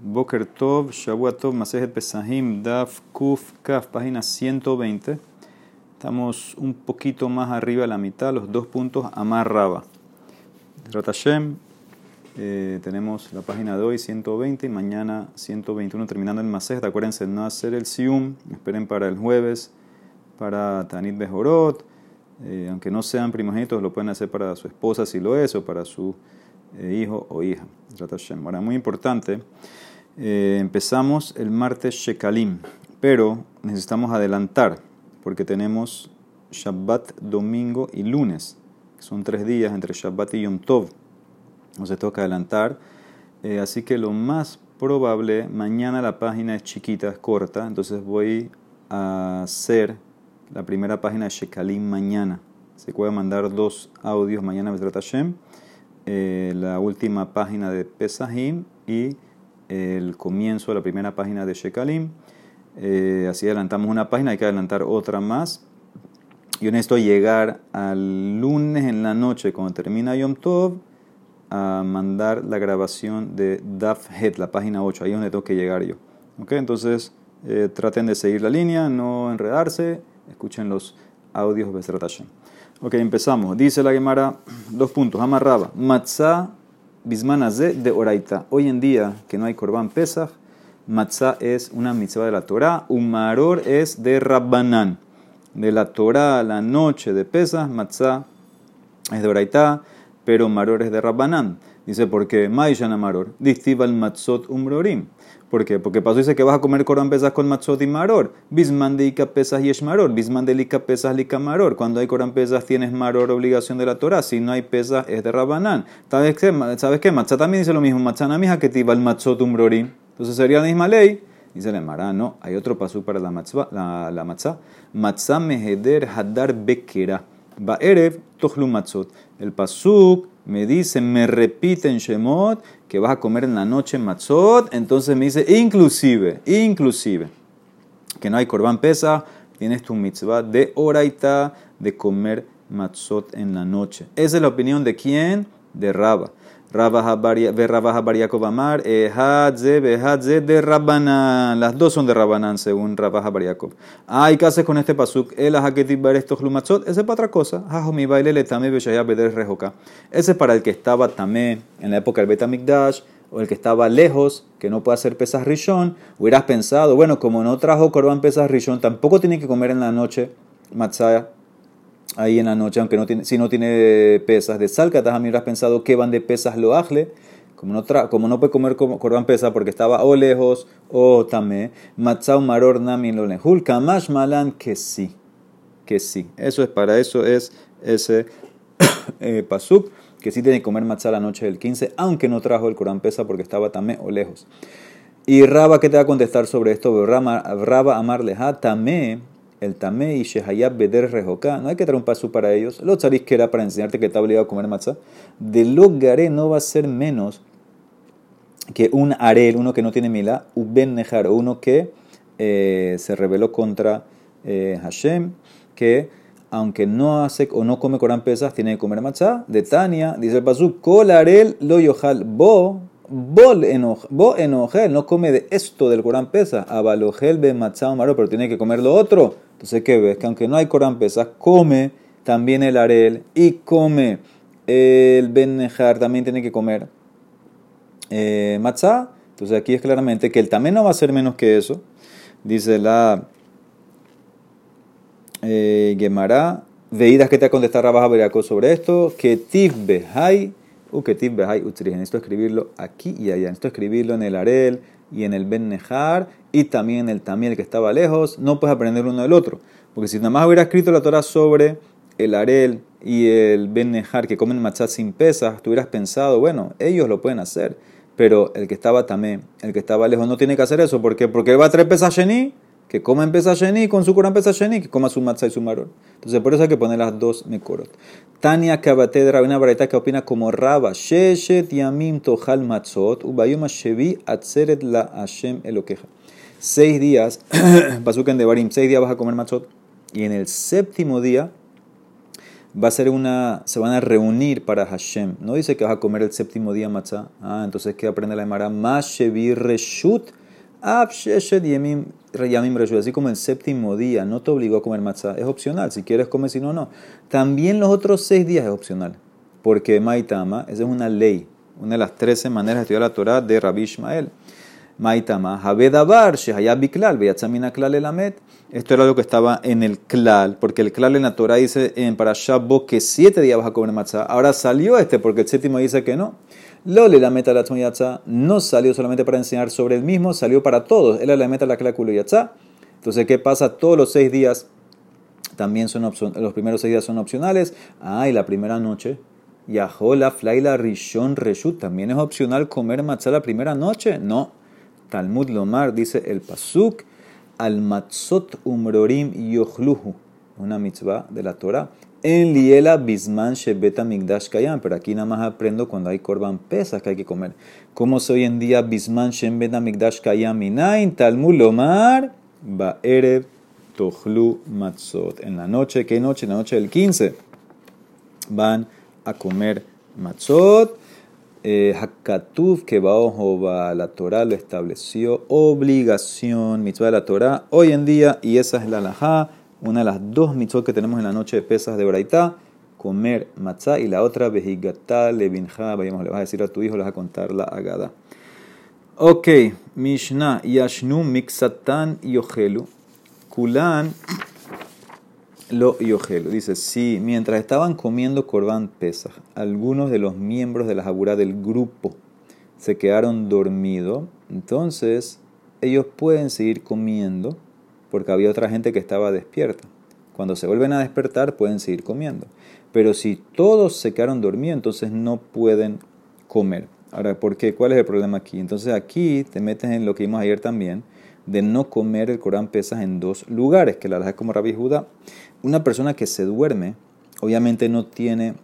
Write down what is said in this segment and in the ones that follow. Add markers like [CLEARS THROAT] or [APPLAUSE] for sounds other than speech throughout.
Boker Tov, Shabbat Tov, Masejet Pesahim, Daf, Kuf, Kaf, página 120. Estamos un poquito más arriba de la mitad, los dos puntos Amar Raba. Ratashem, eh, tenemos la página de hoy 120 y mañana 121 terminando el Masejet. Acuérdense no hacer el Sium, esperen para el jueves, para Tanit Bejorot. Eh, aunque no sean primogénitos, lo pueden hacer para su esposa si lo es o para su hijo o hija. Ahora, muy importante, eh, empezamos el martes Shekalim, pero necesitamos adelantar porque tenemos Shabbat, domingo y lunes, son tres días entre Shabbat y Yom Tov. Entonces toca adelantar. Eh, así que lo más probable, mañana la página es chiquita, es corta, entonces voy a hacer la primera página de Shekalim mañana. Se puede mandar dos audios mañana, Besrat Hashem eh, la última página de Pesahim y el comienzo de la primera página de Shekalim. Eh, así adelantamos una página, hay que adelantar otra más. Yo necesito llegar al lunes en la noche, cuando termina Yom Tov, a mandar la grabación de Daf Het, la página 8, ahí es donde tengo que llegar yo. ¿Okay? Entonces, eh, traten de seguir la línea, no enredarse, escuchen los audios de. Ok, empezamos. Dice la Gemara, dos puntos, amarraba. Matzah bismanaze de oraita. Hoy en día, que no hay korban pesach, matzah es una mitzvah de la Torah, un maror es de rabbanán. De la Torah la noche de pesach, matzah es de oraita, pero maror es de rabbanán. Dice, porque Maishan Maror, distiva el matzot umrorim. ¿Por qué? Porque pasó dice que vas a comer corán pesas con matzot y maror. Bisman de pesas y maror. Bisman de ica pesas lica maror. Cuando hay corán pesas tienes maror obligación de la Torah. Si no hay pesas es de rabanán. ¿Sabes qué? ¿Sabes qué? También dice lo mismo. Matzah mija que tiba el matzot umrorim. Entonces sería la misma ley. Dice la Emara, no, hay otro pasú para la matzah. La, la matzah. Matzah meheder hadar bekera. Ba'erev tochlu matzot. El pasuk me dice, me repite en Shemot que vas a comer en la noche matzot, entonces me dice, inclusive, inclusive, que no hay korban pesa, tienes tu mitzvah de oraita de comer matzot en la noche. Esa es la opinión de quién? De Raba. Amar, Behadze de Rabbanan. Las dos son de Rabbanan, según Rabah Bariakov. Hay que hacer con este pasuk, el Haketiv estos Ese es para otra cosa. mi baile le tame Beder Rejoka. Ese es para el que estaba tamé en la época del Betamikdash o el que estaba lejos, que no puede hacer pesas rishon, hubieras pensado, bueno, como no trajo corban pesas rishon, tampoco tiene que comer en la noche matzah ahí en la noche, aunque no tiene, si no tiene pesas de sal, mí has pensado que van de pesas lo ajle, como no, como no puede comer corban pesa porque estaba o lejos o tamé, matzau maror nami lo lejul, kamash malan que sí, que sí. Eso es para eso es ese [COUGHS] eh, pasuk, que sí tiene que comer matzah la noche del 15, aunque no trajo el corban pesa porque estaba tamé o lejos. Y Raba, ¿qué te va a contestar sobre esto? Raba amarleja tamé el tamé y shehayab beder rejoká. No hay que traer un paso para ellos. Lo tzaris que era para enseñarte que está obligado a comer matzah. De lo garé no va a ser menos que un arel, uno que no tiene milá, uben nejar, uno que eh, se rebeló contra eh, Hashem, que aunque no hace o no come Corán pesas, tiene que comer matzah. De Tania, dice el pasú, kol arel lo yohal bo Bol enojel, no come de esto del Corán pesa. Abalogel be matzah pero tiene que comer lo otro. Entonces, ¿qué ves? Que aunque no hay Corán pesa, come también el arel y come el benejar, también tiene que comer eh, matzah. Entonces, aquí es claramente que él también no va a ser menos que eso. Dice la eh, Gemara. Veídas que te ha contestado Rabaj sobre esto. Que tiv behai Uketiv Behai. Necesito escribirlo aquí y allá. Necesito escribirlo en el Arel y en el Ben Nehar y también en el Tamiel que estaba lejos. No puedes aprender uno del otro. Porque si nada más hubiera escrito la Torah sobre el Arel y el Ben Nehar que comen matzah sin pesas, tú hubieras pensado, bueno, ellos lo pueden hacer. Pero el que estaba también, el que estaba lejos, no tiene que hacer eso. ¿Por qué? Porque él va a traer pesas sheni que coma en Pesacheni con su Corán Pesacheni, que coma su matzah y su maror. Entonces, por eso hay que poner las dos mekorot. Tania Kabatedra, una vareta que opina como Raba, Sheshet Yamim Tohal Matzot, Ubayoma Shevi Atzeret la Hashem Elokeja. Seis días, [CLEARS THROAT] Pasuken de Barim, seis días vas a comer matzot, y en el séptimo día va a ser una, se van a reunir para Hashem. No dice que vas a comer el séptimo día matzah. Ah, entonces ¿qué aprende la Emara? Mashevi reshut. Así como el séptimo día no te obligó a comer matzah, es opcional. Si quieres comer, si no, no. También los otros seis días es opcional. Porque Maitama, esa es una ley, una de las trece maneras de estudiar la Torah de Rabbi Ishmael. Maitama, Habedabar, Biklal, Klal Elamet. Esto era lo que estaba en el klal, porque el klal en la Torah dice en Parashat que siete días vas a comer matzah. Ahora salió este porque el séptimo dice que no. Lole la meta la no salió solamente para enseñar sobre el mismo, salió para todos. Él la meta la cláculo yatza. Entonces, ¿qué pasa? Todos los seis días también son los primeros seis días son opcionales. Ah, y la primera noche. Yahola, Flaila, Rishon, Reshut. También es opcional comer matzah la primera noche. No. Talmud Lomar dice el Pasuk al matzot umrorim yochluhu, una mitzvah de la Torah. En liela bisman shebeta migdash pero aquí nada más aprendo cuando hay korban pesas que hay que comer. ¿Cómo se hoy en día bisman shebeta migdash kayam minain? Talmud lomar ba'erev tochlu matzot. En la noche, ¿qué noche? En la noche del 15 van a comer matzot eh, Hakatuv que va la Torah lo estableció, obligación, mitzvah de la Torah, hoy en día, y esa es la laja, una de las dos mitzvot que tenemos en la noche de pesas de Braitá, comer matzah, y la otra, vejigatá, levinja, vayamos, le vas a decir a tu hijo, le vas a contar la agada. Ok, Mishnah, Yashnu Mixatan Yohelu, Kulan lo yogelo. Dice, si mientras estaban comiendo Corban Pesach, algunos de los miembros de la Jabura del grupo se quedaron dormidos, entonces ellos pueden seguir comiendo porque había otra gente que estaba despierta. Cuando se vuelven a despertar pueden seguir comiendo. Pero si todos se quedaron dormidos, entonces no pueden comer. Ahora, ¿por qué? ¿Cuál es el problema aquí? Entonces aquí te metes en lo que vimos ayer también, de no comer el Corán Pesas en dos lugares, que la verdad es como Rabbi Judá. Una persona que se duerme, obviamente no tiene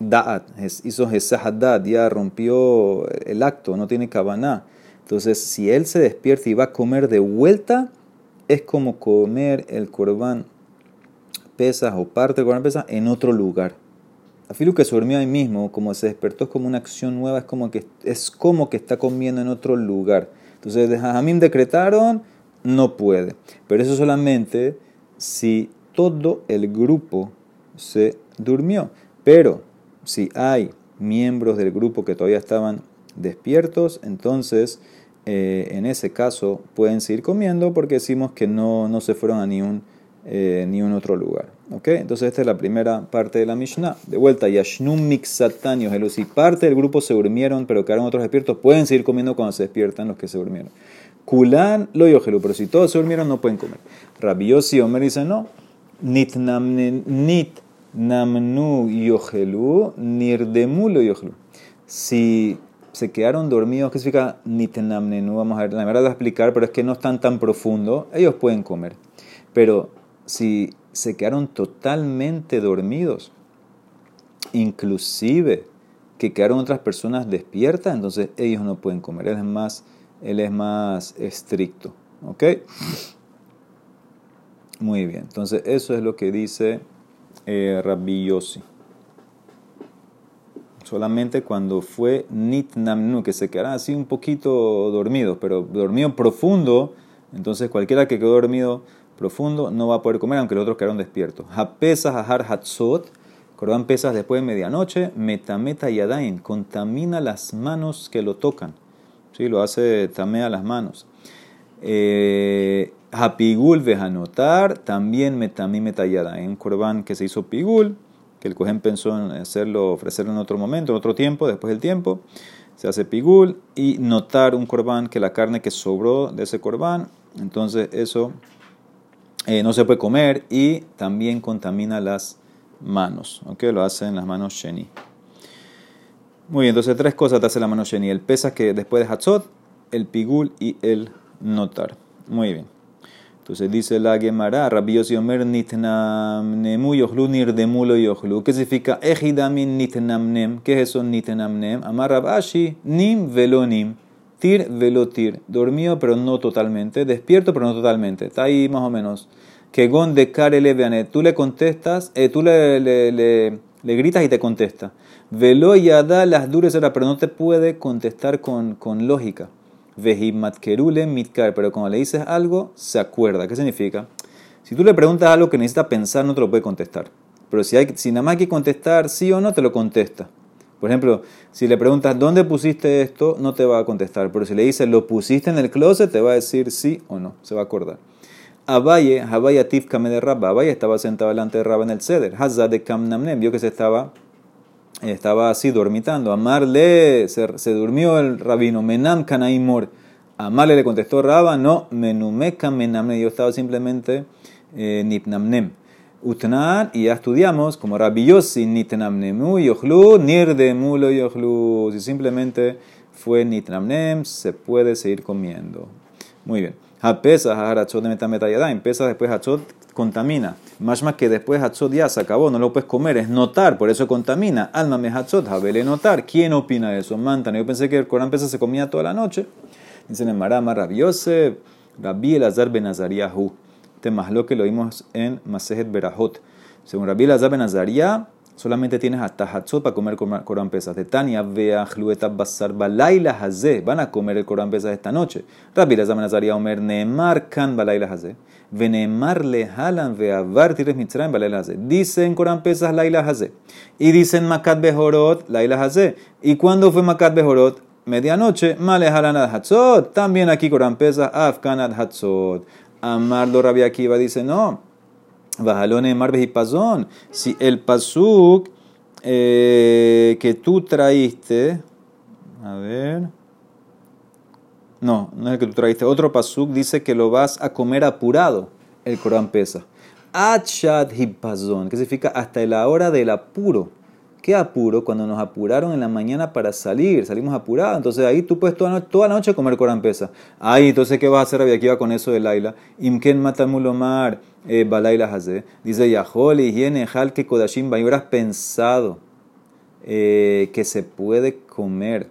da'at, hizo da'at, ya rompió el acto, no tiene cabana. Entonces, si él se despierta y va a comer de vuelta, es como comer el corbán pesas o parte del corbán pesas en otro lugar. Afilo que se durmió ahí mismo, como se despertó, es como una acción nueva, es como que, es como que está comiendo en otro lugar. Entonces, de Jajamim decretaron, no puede. Pero eso solamente si todo el grupo se durmió. Pero si hay miembros del grupo que todavía estaban despiertos, entonces eh, en ese caso pueden seguir comiendo porque decimos que no, no se fueron a ni un, eh, ni un otro lugar. ¿Okay? Entonces esta es la primera parte de la Mishnah. De vuelta, Yashnum Mixatanios, si parte del grupo se durmieron pero quedaron otros despiertos, pueden seguir comiendo cuando se despiertan los que se durmieron. Kulan lo yogelu, pero si todos se durmieron no pueden comer. Rabiosi Omer dice no, nit namnu yohelu, nirdemu lo yohelu. Si se quedaron dormidos, ¿qué significa nitnamnenu? Vamos a ver, la verdad a explicar, pero es que no están tan profundo, ellos pueden comer. Pero si se quedaron totalmente dormidos, inclusive que quedaron otras personas despiertas, entonces ellos no pueden comer. Él es más, él es más estricto. ¿Ok? Muy bien, entonces eso es lo que dice eh, Rabbi Yossi. Solamente cuando fue Nitnamnu, que se quedaron así un poquito dormidos, pero dormido profundo, entonces cualquiera que quedó dormido profundo no va a poder comer, aunque los otros quedaron despiertos. Hapesas ahar hatzot, corban pesas después de medianoche, metameta yadain, contamina las manos que lo tocan. ¿Sí? Lo hace tamea las manos. Eh, Hapigul vejanotar, también metamí metallada. Un corbán que se hizo pigul, que el cohen pensó en hacerlo, ofrecerlo en otro momento, en otro tiempo, después del tiempo, se hace pigul y notar un corbán que la carne que sobró de ese corbán, entonces eso eh, no se puede comer y también contamina las manos, ¿ok? Lo hace en las manos sheni. Muy bien, entonces tres cosas te hace la mano sheni, el pesa que después de hatzot, el pigul y el notar. Muy bien. Entonces dice la Gemara, Rabbi Yossi Omer nitnamnemu yochlu nirdemulo yochlu. ¿Qué significa ejidamin nitnamnem? ¿Qué es eso nitnamnem? Amar Rabashi, nim velonim. Tir velotir. Dormido pero no totalmente. Despierto pero no totalmente. Está ahí más o menos. que gon de Tú le contestas, eh, tú le, le, le, le, gritas y te contesta. Velo da las duras pero no te puede contestar con, con lógica. Vehimat kerule mitkar, pero cuando le dices algo, se acuerda. ¿Qué significa? Si tú le preguntas algo que necesita pensar, no te lo puede contestar. Pero si, hay, si nada más hay que contestar sí o no, te lo contesta. Por ejemplo, si le preguntas dónde pusiste esto, no te va a contestar. Pero si le dices lo pusiste en el closet, te va a decir sí o no. Se va a acordar. Abaye, Abaye Kame de Rabba. Abaye estaba sentado delante de Rabba en el ceder. Hazad de Kamnamnem. Vio que se estaba, estaba así dormitando. Amarle, se, se durmió el rabino. Menam Kanaimor. Amarle le contestó Rabba. No, Menumeka Menamnem. Yo estaba simplemente eh, Nipnamnem. Utnan, y ya estudiamos como Rabbi Yossi, Nitnamnemu Yochlu, Nirdemu lo Yochlu. Si simplemente fue Nitnamnem, se puede seguir comiendo. Muy bien. Hapesa, Harachot de Metametayada, empieza después Hachot contamina. Más más que después Hachot ya se acabó, no lo puedes comer, es notar, por eso contamina. Alma me Hachot, Habele notar. ¿Quién opina de eso? Mantan. Yo pensé que el Corán pesa se comía toda la noche. Dicen en Marama, Rabbi Yosef, Rabbi Elazar Benazariahu. Este más lo que lo vimos en Masejet Berahot. Según Rabbi Elazar Benazaria, solamente tienes hasta Hatzot para comer Corán Pesas. De Tania, Vea, Jlueta, Basar, Balaila, Hazé. Van a comer el Corán Pesas esta noche. Elazar Benazaria, Omer, Neemar, Kan, Balaila, Hazé. Venemar, Lehalan, Vea, Vartires, Mitzrayim, Balaila, Hazé. Dicen Corán Pesas, Laila, Hazé. Y dicen Makat Behorot, Laila, Hazé. ¿Y cuándo fue Makat Behorot? Medianoche, Male Halanad Hatzot. También aquí Corán Pesas, Afkanad Hatzot. Amarlo Rabia Akiva dice, no. Bajalone Marbes y Pazón. Si el pasuk eh, que tú traíste, a ver. No, no es el que tú traíste. Otro pasuk dice que lo vas a comer apurado. El Corán pesa. Achad hipazón, que significa hasta la hora del apuro. ¿Qué apuro? Cuando nos apuraron en la mañana para salir, salimos apurados. Entonces ahí tú puedes toda, toda la noche comer Corán pesa. Ahí, entonces, ¿qué vas a hacer? Aquí va con eso de Laila. Imken matamulomar eh, balaila haze. Dice Yaholi, higiene, hal que kodashim hubieras pensado eh, que se puede comer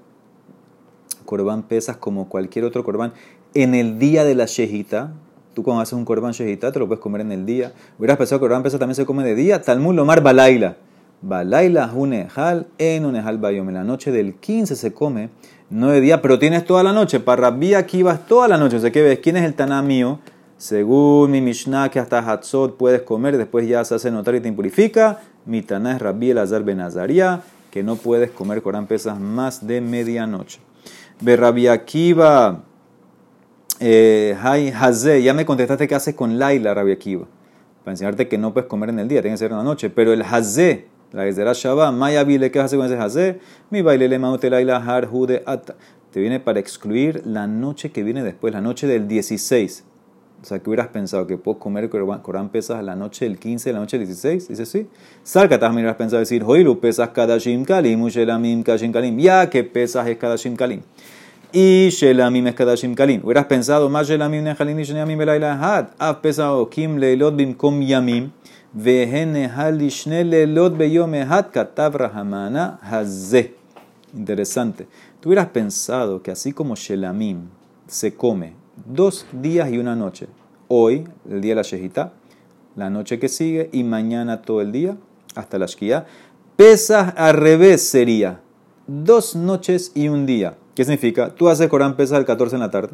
Corban pesas como cualquier otro Corban en el día de la shejita. Tú cuando haces un Corban shejita te lo puedes comer en el día. Hubieras pensado que Corban pesas también se come de día. Talmud lomar balaila. Balaila unehal en unehal bayom. En la noche del 15 se come, no de día, pero tienes toda la noche. Para Rabbi aquí vas toda la noche. O sea que ves quién es el Taná mío. Según mi Mishnah, que hasta Hatzot puedes comer, después ya se hace notar y te impurifica. Mi Taná es Rabbi Elazar Benazaria, que no puedes comer Corán pesas más de medianoche. Ve Rabbi Akiva, eh, ya me contestaste qué haces con Laila, Rabbi Akiva. Para enseñarte que no puedes comer en el día, tiene que ser en la noche. Pero el Hazé, la Gezerá Shabbat, Maya Vile, ¿qué hace con ese Hazé? Mi baile le mautelaila har jude ata. Te viene para excluir la noche que viene después, la noche del 16. O sea, que hubieras pensado que puedo comer Corán pesas la noche del 15, la noche del 16. Dice sí. Salca también hubieras pensado decir, Hoilu pesas cada shim kalim, ushelamim kashim kalim. Ya que pesas es cada shim kalim. Y shelamim es cada shim kalim. Hubieras pensado, más shelamim nehalim y shelamim belayla had. Has pesado kim leilot bim kom yamim. Interesante. Tú hubieras pensado que así como Shelamim se come dos días y una noche, hoy, el día de la Shejita, la noche que sigue y mañana todo el día, hasta la Shkia, pesas al revés sería dos noches y un día. ¿Qué significa? Tú haces Corán pesas el 14 en la tarde,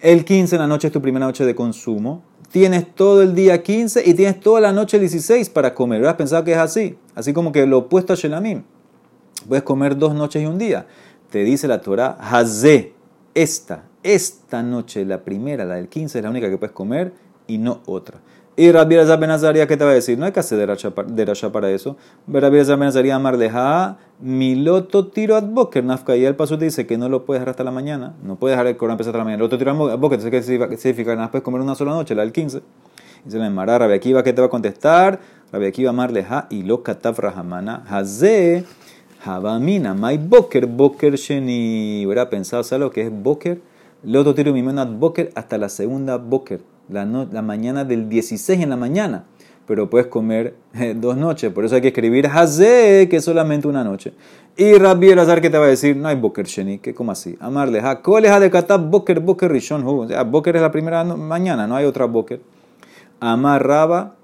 el 15 en la noche es tu primera noche de consumo, tienes todo el día 15 y tienes toda la noche 16 para comer. ¿Hubieras pensado que es así? Así como que lo opuesto a Shelamim. Puedes comer dos noches y un día. Te dice la Torah, Hazé, esta, esta noche, la primera, la del 15, es la única que puedes comer y no otra. Y Rabbi Elazar Benazaria, ¿qué te va a decir? No hay que hacer de Rasha para eso. Rabbi Elazar Benazaria Marleja, Miloto tiro ad boker, nafka. Y el paso te dice que no lo puedes dejar hasta la mañana. No puedes dejar el Corán empezar hasta la mañana. El otro tiro ad boker, entonces ¿qué significa? Nada, puedes comer una sola noche, la del 15. Y se le Mara, Rabbi Akiva, ¿qué te va a contestar? Rabbi Akiva Marleja, y lo kataf rahamana, haze, habamina, my boker, boker sheni. Hubiera pensado, ¿sabes lo que es boker? El otro tiro ad boker hasta la segunda boker la, la mañana del 16 en la mañana, pero puedes comer eh, dos noches. Por eso hay que escribir Hazé, que es solamente una noche. Y Rabbi Elazar, que te va a decir? No hay Boker Sheni, que como así. Amarle, ¿cuál es de Katab Boker Boker Rishon? O sea, Boker es la primera mañana, no hay otra Boker. Amarraba,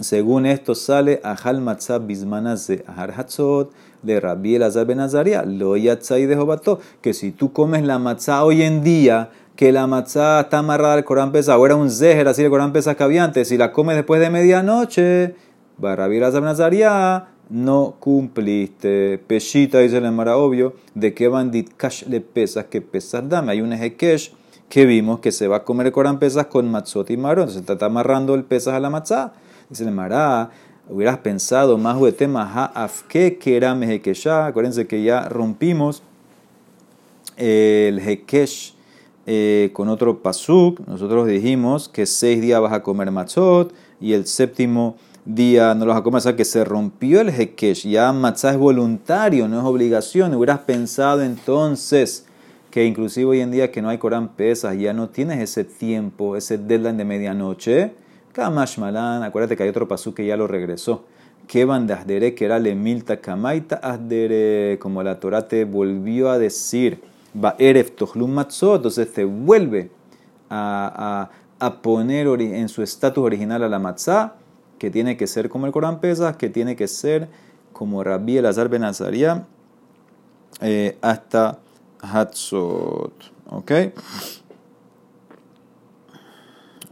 según esto sale Ahal Matzah Bismanas de Ahar Hatzot, de Rabbi Elazar Ben Azaria, lo yatzai de Jobato, que si tú comes la matzah hoy en día, que la matzah está amarrada al Corán Pesa, o era un zeher, así el Corán Pesa que había antes, si la comes después de medianoche, Ben Azaria, no cumpliste. Peshita dice el Mara obvio, de que bandit cash le pesas, que pesas dame. Hay un ejekesh que vimos que se va a comer el Corán pesas con matzot y marón, entonces está amarrando el pesas a la matzah. Dice el Mara, hubieras pensado más de tema afke que era mejekeshá. Acuérdense que ya rompimos el hekesh eh, con otro pasuk. Nosotros dijimos que seis días vas a comer matzot y el séptimo día no los vas a comer. O sea que se rompió el hekesh. Ya matzah es voluntario, no es obligación. Hubieras pensado entonces que inclusive hoy en día que no hay Corán pesas, ya no tienes ese tiempo, ese deadline de medianoche Kamash Malan, acuérdate que hay otro pasú que ya lo regresó. Que de que era le milta kamaita como la Torah te volvió a decir, va eref tohlum matzot, entonces te vuelve a, a, poner en su estatus original a la matzah, que tiene que ser como el Corán Pesas, que tiene que ser como Rabbi Elazar Ben Azaria, eh, hasta Hatzot. ¿Ok?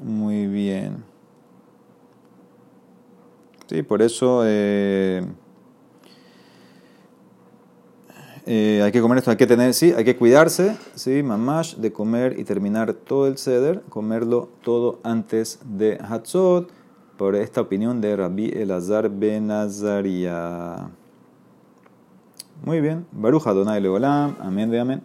Muy bien. Sí, por eso eh, eh, hay que comer esto, hay que tener, sí, hay que cuidarse, sí, mamash, de comer y terminar todo el ceder, comerlo todo antes de Hatzot, por esta opinión de Rabbi Elazar Benazaria. Muy bien, Baruja Donai Leolam, amén de amén.